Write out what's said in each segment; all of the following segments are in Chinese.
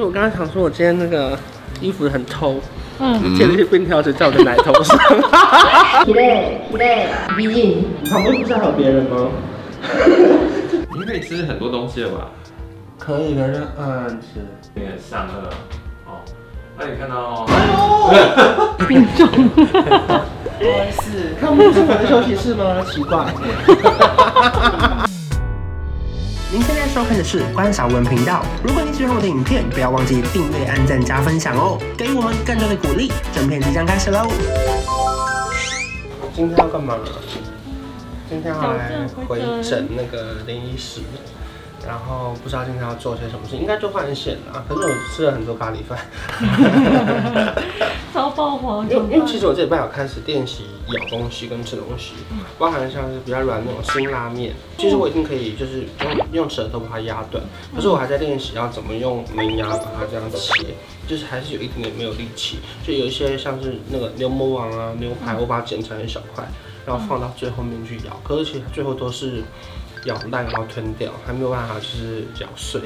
因为我刚刚想说，我今天那个衣服很偷，嗯，贴了一些便条纸在我的奶头上。起来，起来，毕竟你旁边不是还有别人吗？你可以吃很多东西了吧？可以，可是嗯，吃。有点上顎哦。那你看到？哎呦，冰重。不好意思，看不是我的休息室吗？奇怪。您现在收看的是关少文频道。如果你喜欢我的影片，不要忘记订阅、按赞、加分享哦，给予我们更多的鼓励。正片即将开始喽！今天要干嘛？今天要来回诊那个林医师。然后不知道今天要做些什么事，应该就换线了。可是我吃了很多咖喱饭，超爆黄。因为因为其实我这礼拜有开始练习咬东西跟吃东西，包含像是比较软那种辛拉面，其实我已经可以就是用用舌头把它压断，可是我还在练习要怎么用门牙把它这样切，就是还是有一点点没有力气。就有一些像是那个牛魔王啊牛排，我把它剪成一小块，然后放到最后面去咬，可是其实最后都是。咬烂然后吞掉，还没有办法就是咬碎，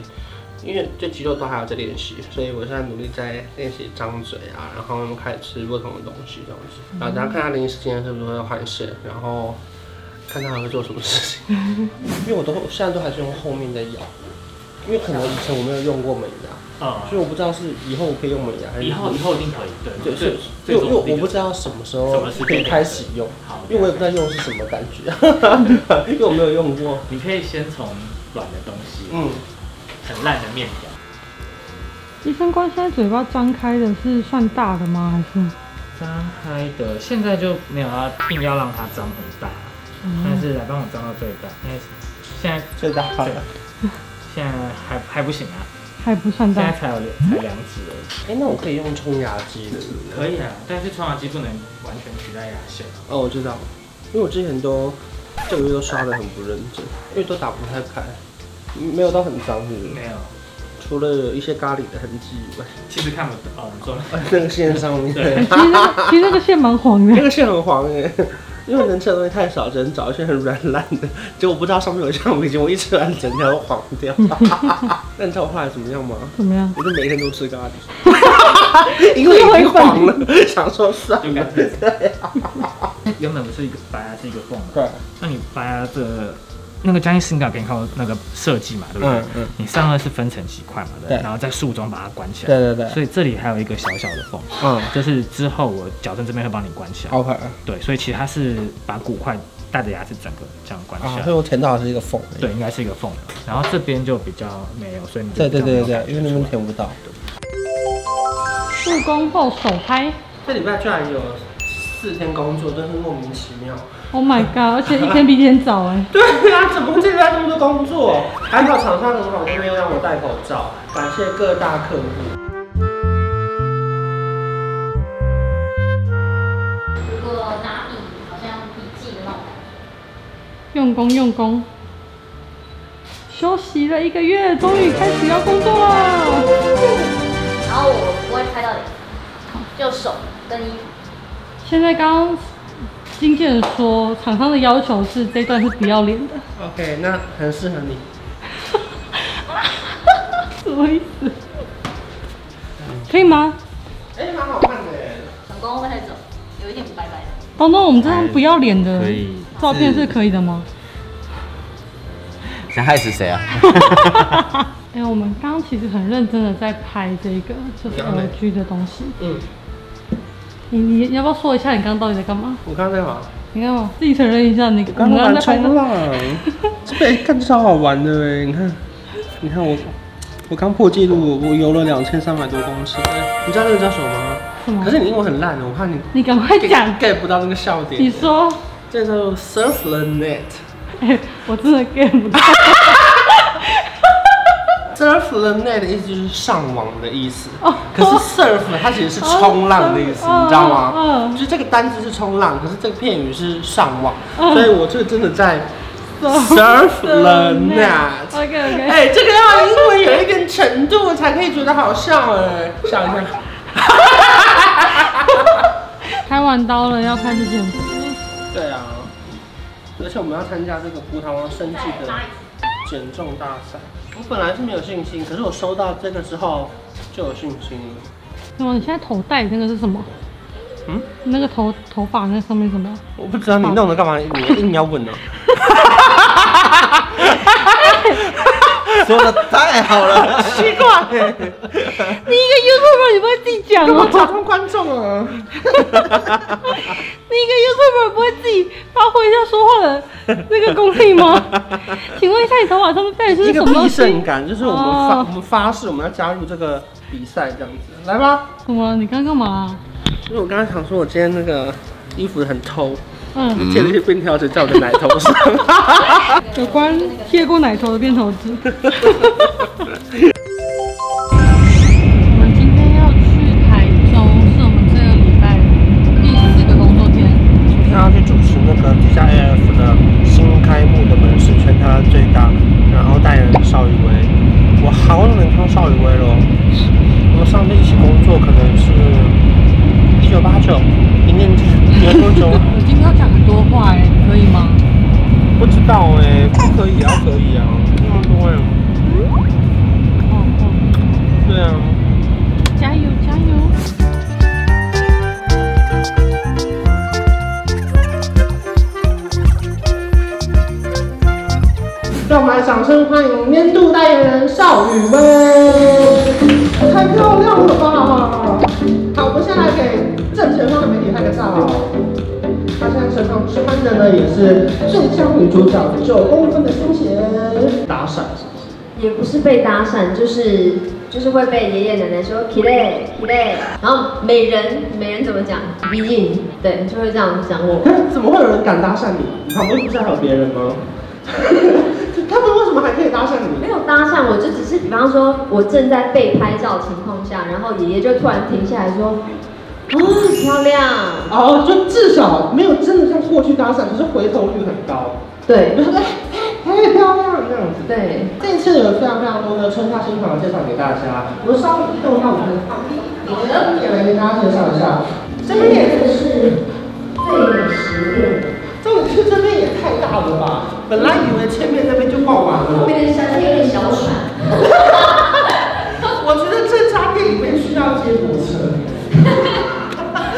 因为这肌肉都还要在练习，所以我现在努力在练习张嘴啊，然后开始吃不同的东西这样子。然后等下看下林医师今天是不是会换线，然后看他还会做什么事情。因为我都现在都还是用后面在咬，因为可能以前我没有用过美牙。啊，所以我不知道是以后可以用美牙还是以后以后一定可以，对对是，因为因为我不知道什么时候可以开始用，好，因为我也不知道用是什么感觉，因为我没有用过。你可以先从软的东西，嗯，很烂的面条。医生官现在嘴巴张开的是算大的吗？还是张开的？现在就没有要硬要让它张很大，但是来帮我张到最大，因为现在最大对，现在还还不行啊。还不算大，现在才有两才两指而已。哎，那我可以用冲牙机的，可以啊，但是冲牙机不能完全取代牙线。哦，我知道，因为我之前都这个月都刷的很不认真，因为都打不太开，没有到很脏，是不是？没有，除了有一些咖喱的痕迹以外，其实看不到。哦，你说 那个线上面，对，其实其实那个线蛮黄的，那个线很黄哎。因为能吃的东西太少，只能找一些很软烂的。结果不知道上面有橡皮筋，我一吃完整条都黄掉。那你知道我后来怎么样吗？怎么样？我就每天都吃咖喱，因为已经黄了，想说算了。对原本不是一个白牙，是一个缝。对。那你白牙的。那个将心感给你靠那个设计嘛，对不对？嗯嗯。你上颚是分成几块嘛，对。然后在术中把它关起来。对对对。所以这里还有一个小小的缝，嗯，就是之后我矫正这边会帮你关起来。OK。对，所以其实它是把骨块带着牙齿整个这样关起来。所以我填到的是一个缝。对，应该是一个缝。然后这边就比较没有，所以你对对对对，因为那边填不到。复工后首拍。这礼拜居然有四天工作，真是莫名其妙。Oh my god！而且一天比一天早哎。对啊，怎么会这边这么多工作？还好厂商很好，都没有让我戴口罩。感谢各大客户。如果拿笔，好像笔记的那种。用功用功。休息了一个月，终于开始要工作了。然后我不会拍到脸，就手跟衣服。现在刚。经纪人说，厂商的要求是这段是不要脸的。OK，那很适合你。什么意思？可以吗？哎、欸，蛮好看的。成功会不会太走？有一点白白的。东东，我们这张不要脸的照片是可以的吗？想害死谁啊？哎、欸，我们刚刚其实很认真的在拍这个就是 LG 的东西。嗯。你你要不要说一下你刚刚到底在干嘛？我刚刚在干嘛？你看嘛，自己承认一下，你刚刚在冲浪，这边看着超好玩的哎！你看，你看我，我刚破纪录，我游了两千三百多公尺。你知道那个叫什么吗？什么？可是你英文很烂的，我怕你你赶快讲，get 不到那个笑点。你说，这叫做 surf the net。哎，我真的 get 不到。Surf the net 的意思就是上网的意思，可是 surf 它其实是冲浪的意思，你知道吗？就是这个单字是冲浪，可是这个片语是上网，所以我就真的在 surf the net。OK OK。哎，这个要英文有一点程度才可以觉得好笑哎，笑一下。开完刀了，要开始减肥。对啊，而且我们要参加这个葡萄王生计的减重大赛。我本来是没有信心，可是我收到这个之后，就有信心了。那么你现在头戴那个是什么？嗯，那个头头发那上面什么？我不知道你弄的干嘛，你硬要问呢？说的太好了，奇怪，你一个 YouTuber 你不会自己讲吗？假装观众啊！你一个 YouTuber 不会自己发挥一下说话的那个功力吗？请问一下，你头发上面戴的是什么？一个必胜感，就是我们发我们发誓我们要加入这个比赛这样子，来吧。什么？你刚刚干嘛？因为我刚才想说，我今天那个衣服很偷。嗯，贴了一些便条纸在我的奶头上，有关贴过奶头的便条纸。人邵雨薇，太漂亮了吧！好，我们先来给正前方的媒体拍个照。她现在身上穿的呢，也是最佳女主角九公分的胸前。搭讪是不是？也不是被搭讪，就是就是会被爷爷奶奶说 kire kire，然后美人美人怎么讲？毕竟，对，就会这样讲我。怎么会有人敢搭讪你？你旁边不是还有别人吗？他们为什么还可以搭讪你？没有搭讪，我就只是比方说，我正在被拍照情况下，然后爷爷就突然停下来说。哦，漂亮！哦，就至少没有真的像过去搭讪，可是回头率很高。对，就是太漂亮这样子。对，这一次有非常非常多的春夏新款介绍给大家。我们稍微移动一下我们的场地，我们也来给大家介绍一下。这边也是最美食店。这里是这边也太大了吧？本来以为前面那边就爆完了。后面的山有点小喘。我觉得这家店里面需要接驳车。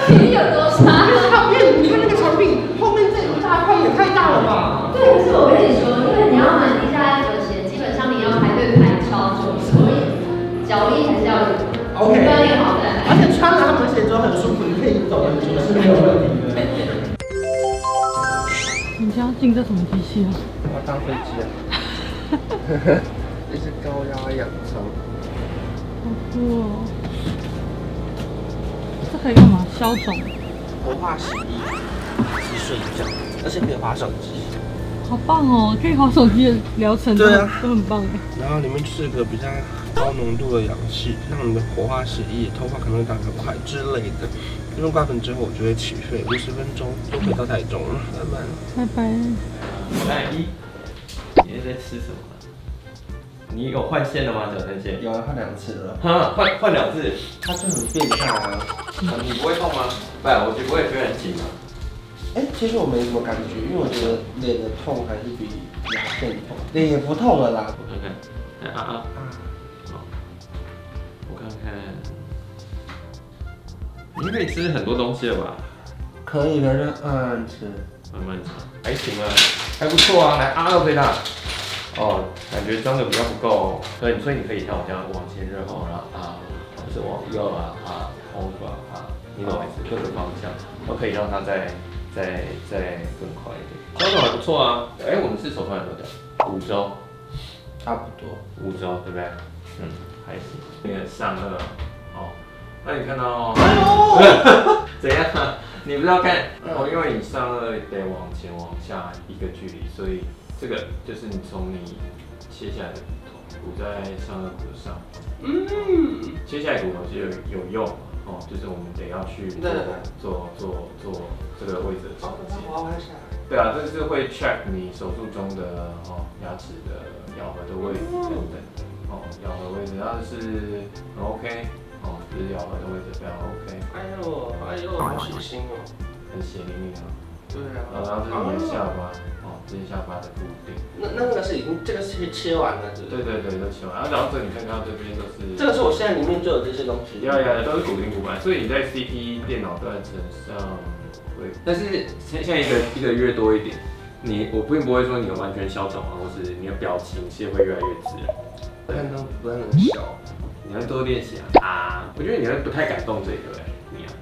你有多差？因为你看那个产品后面这一大块也太大了吧？对，可是我跟你说，因为你要买地下 AF 的鞋，基本上你要排队排超久，所以脚力还是要有，OK，进这什么机器啊？我要当飞机啊！这是高压氧舱。好酷哦！这可以干嘛？消肿、活化洗衣、洗睡觉，而且可以滑手机。好棒哦！可以滑手机的疗程，对啊，都很棒哎。然后里面就是个比较高浓度的氧气，让你的火化血液，头发可能会长得快之类的。用刮粉之后，我就会起飞，五十分钟就回到台中了。拜拜。拜拜。哎，一，你在吃什么？你有换线了吗？矫正线？有啊，换两次了。哈，换换两次，它就很变态啊！你不会痛吗？不，我觉得不会觉得很紧啊？哎，其实我没什么感觉，因为我觉得脸的痛还是比牙线痛。脸也不痛了啦。我看看，啊啊啊！看看，你可以吃很多东西了吧？可以的，慢慢吃，慢慢吃，还行啊，还不错啊，来啊都可以啦。哦，感觉装的比较不够，所以所以你可以像我这样往前热后，然后啊，或是往右啊啊，往左啊啊，你懂我意思？各个方向都可以让它再再再更快一点。装的还不错啊，哎，我们是手算多久？五周，差不多五周，对不对？嗯，还行。那个上颚，哦，那你看到，哎呦，怎样？你不知道看？哦，因为你上颚得往前往下一个距离，所以。这个就是你从你切下来的骨头，骨在上颚骨的上。嗯，切下来骨头就有有用哦，就是我们得要去做做做做这个位置的。对啊，这是会 check 你手术中的哦牙齿的咬合的位置等等的哦，咬合位置，然后是很 OK 哦，就是咬合的位置非常 OK。哎呦哎呦，好细心哦，很血淋淋啊。对啊，然后这是你的下巴，哦，这是下巴的固定。那那个是已经这个是切完了，对对对，都切完。然后这你看看这边都是，这个是我现在里面就有这些东西，要要都是固定骨板，所以你在 CP 电脑断层上会，但是现现在一个一个月多一点，你我并不会说你完全消肿啊，或是你的表情其实会越来越自然。看到不要那么小，你要多练习啊啊！我觉得你会不太敢动这个哎，你啊，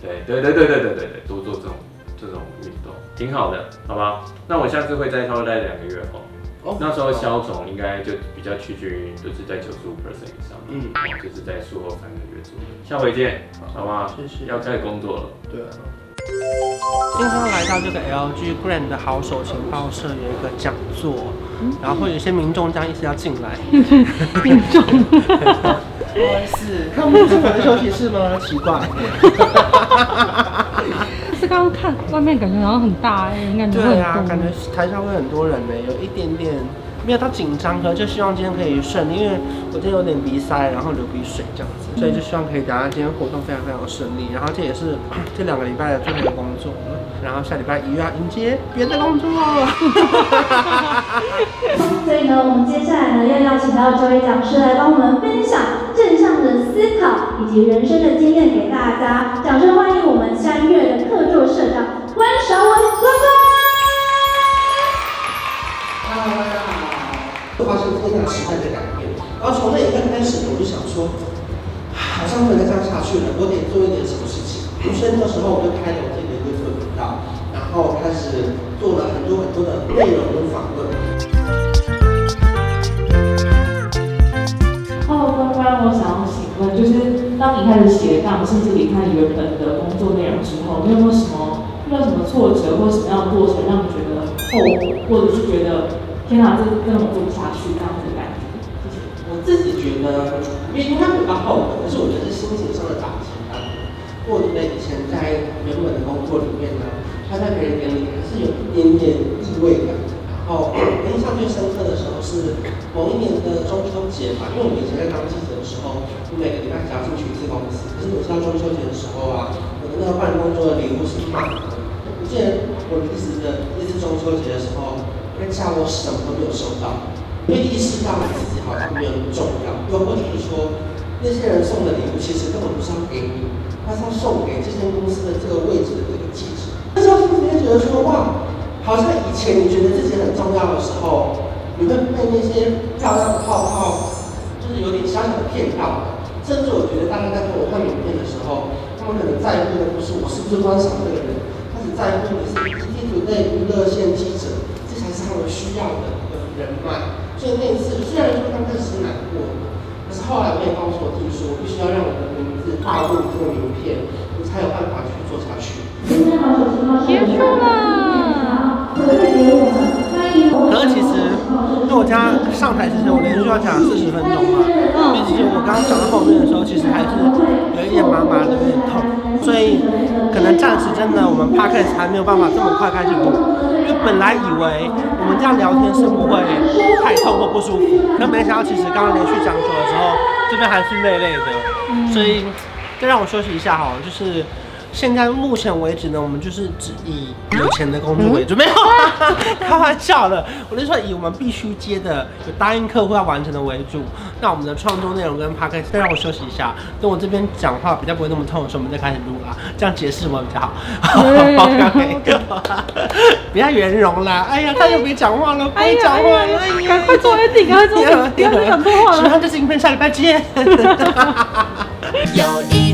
对对对对对对对对，多做这种这种运动挺好的，好吧？那我下次会再稍微待两个月后，哦，那时候消肿应该就比较趋近于就是在九十五 percent 以上，嗯，就是在术后三个月左右。下回见，好吧？谢谢。要开始工作了，对啊。今天来到这个 LG Grand 的好手情报社有一个讲座，嗯、然后会有一些民众这样意思要进来。民众，不好意思，看不是我的休息室吗？奇怪。是刚刚看外面感觉好像很大哎，应该对啊，感觉台上会很多人呢，有一点点。没有到紧张，可就希望今天可以顺利，因为我今天有点鼻塞，然后流鼻水这样子，所以就希望可以等下今天活动非常非常顺利。然后这也是 这两个礼拜的最后一个工作，然后下礼拜一又要迎接别的工作。所以呢，我们接下来呢要邀请到这位讲师来帮我们分享正向的思考以及人生的经验给大家。掌声欢迎我们三月的客座社长关韶文关关。会发生天大时代的改变，然后从那一刻开始，我就想说，好像不能再这样下去了，我得做一点什么事情。所以那时候我就开了我自己的 YouTube 频道，然后开始做了很多很多的内容跟访问。哦，关关，我想要请问，就是当你开始斜杠，甚至离开原本的工作内容之后，你有没有什么遇到什么挫折，或者什么样的过程，让你觉得后悔，或者是觉得？天哪，这根本做不下去，这样子的感觉。我自己觉得，因为应该不到后悔，可是我觉得是心情上的打击吧。或者以前在原本的工作里面呢，他在别人眼里还是有一点点异味的。然后印象最深刻的时候是某一年的中秋节吧，因为我以前在当记者的时候，我每个礼拜只要进去一次公司。可是每次到中秋节的时候啊，我的那个办公桌的礼物是满的。我记得我离职的那次中秋节的时候。因为家我什么都没有收到，因为意识到自己好像没有那么重要，又或者是说那些人送的礼物其实根本不是要给你，他是要送给这间公司的这个位置的这个记者。那时候突然觉得说哇，好像以前你觉得自己很重要的时候，你会被那些漂亮的泡泡，就是有点小小的骗到。甚至我觉得大家在跟我看影片的时候，他们可能在乎的不是我是不是观赏这个人，他只在乎的是 ETtoday 娱乐线记者。我需要的人脉，所以那一次虽然说刚开始难过，后来我也告诉我自己说，我必须要让我的名字挂入这个名片，我才有办法去做下去。结束了，可是其实，因为我家上台之前，我连续要讲四十分钟嘛，嗯。其实我刚刚讲到后面的时候，其实还是有一点麻麻的，有点痛，所以可能暂时真的我们帕克还没有办法这么快开始录。因为本来以为我们这样聊天是不会太痛或不舒服，可没想到其实刚刚连续讲久了之后，这边还是累累的，所以再让我休息一下好了，就是。现在目前为止呢，我们就是只以有钱的工作为主，嗯、没有，开玩笑的。我就说以我们必须接的、有答应客户要完成的为主。那我们的创作内容跟 podcast 再让我休息一下，等我这边讲话比较不会那么痛的时候，我们再开始录啦。这样解释我比较好。不要圆融啦！哎呀，他又别讲话了，别讲话了，赶快做 ending，赶快做 ending，不要再讲多话了。喜欢这支影片，下礼拜见。有一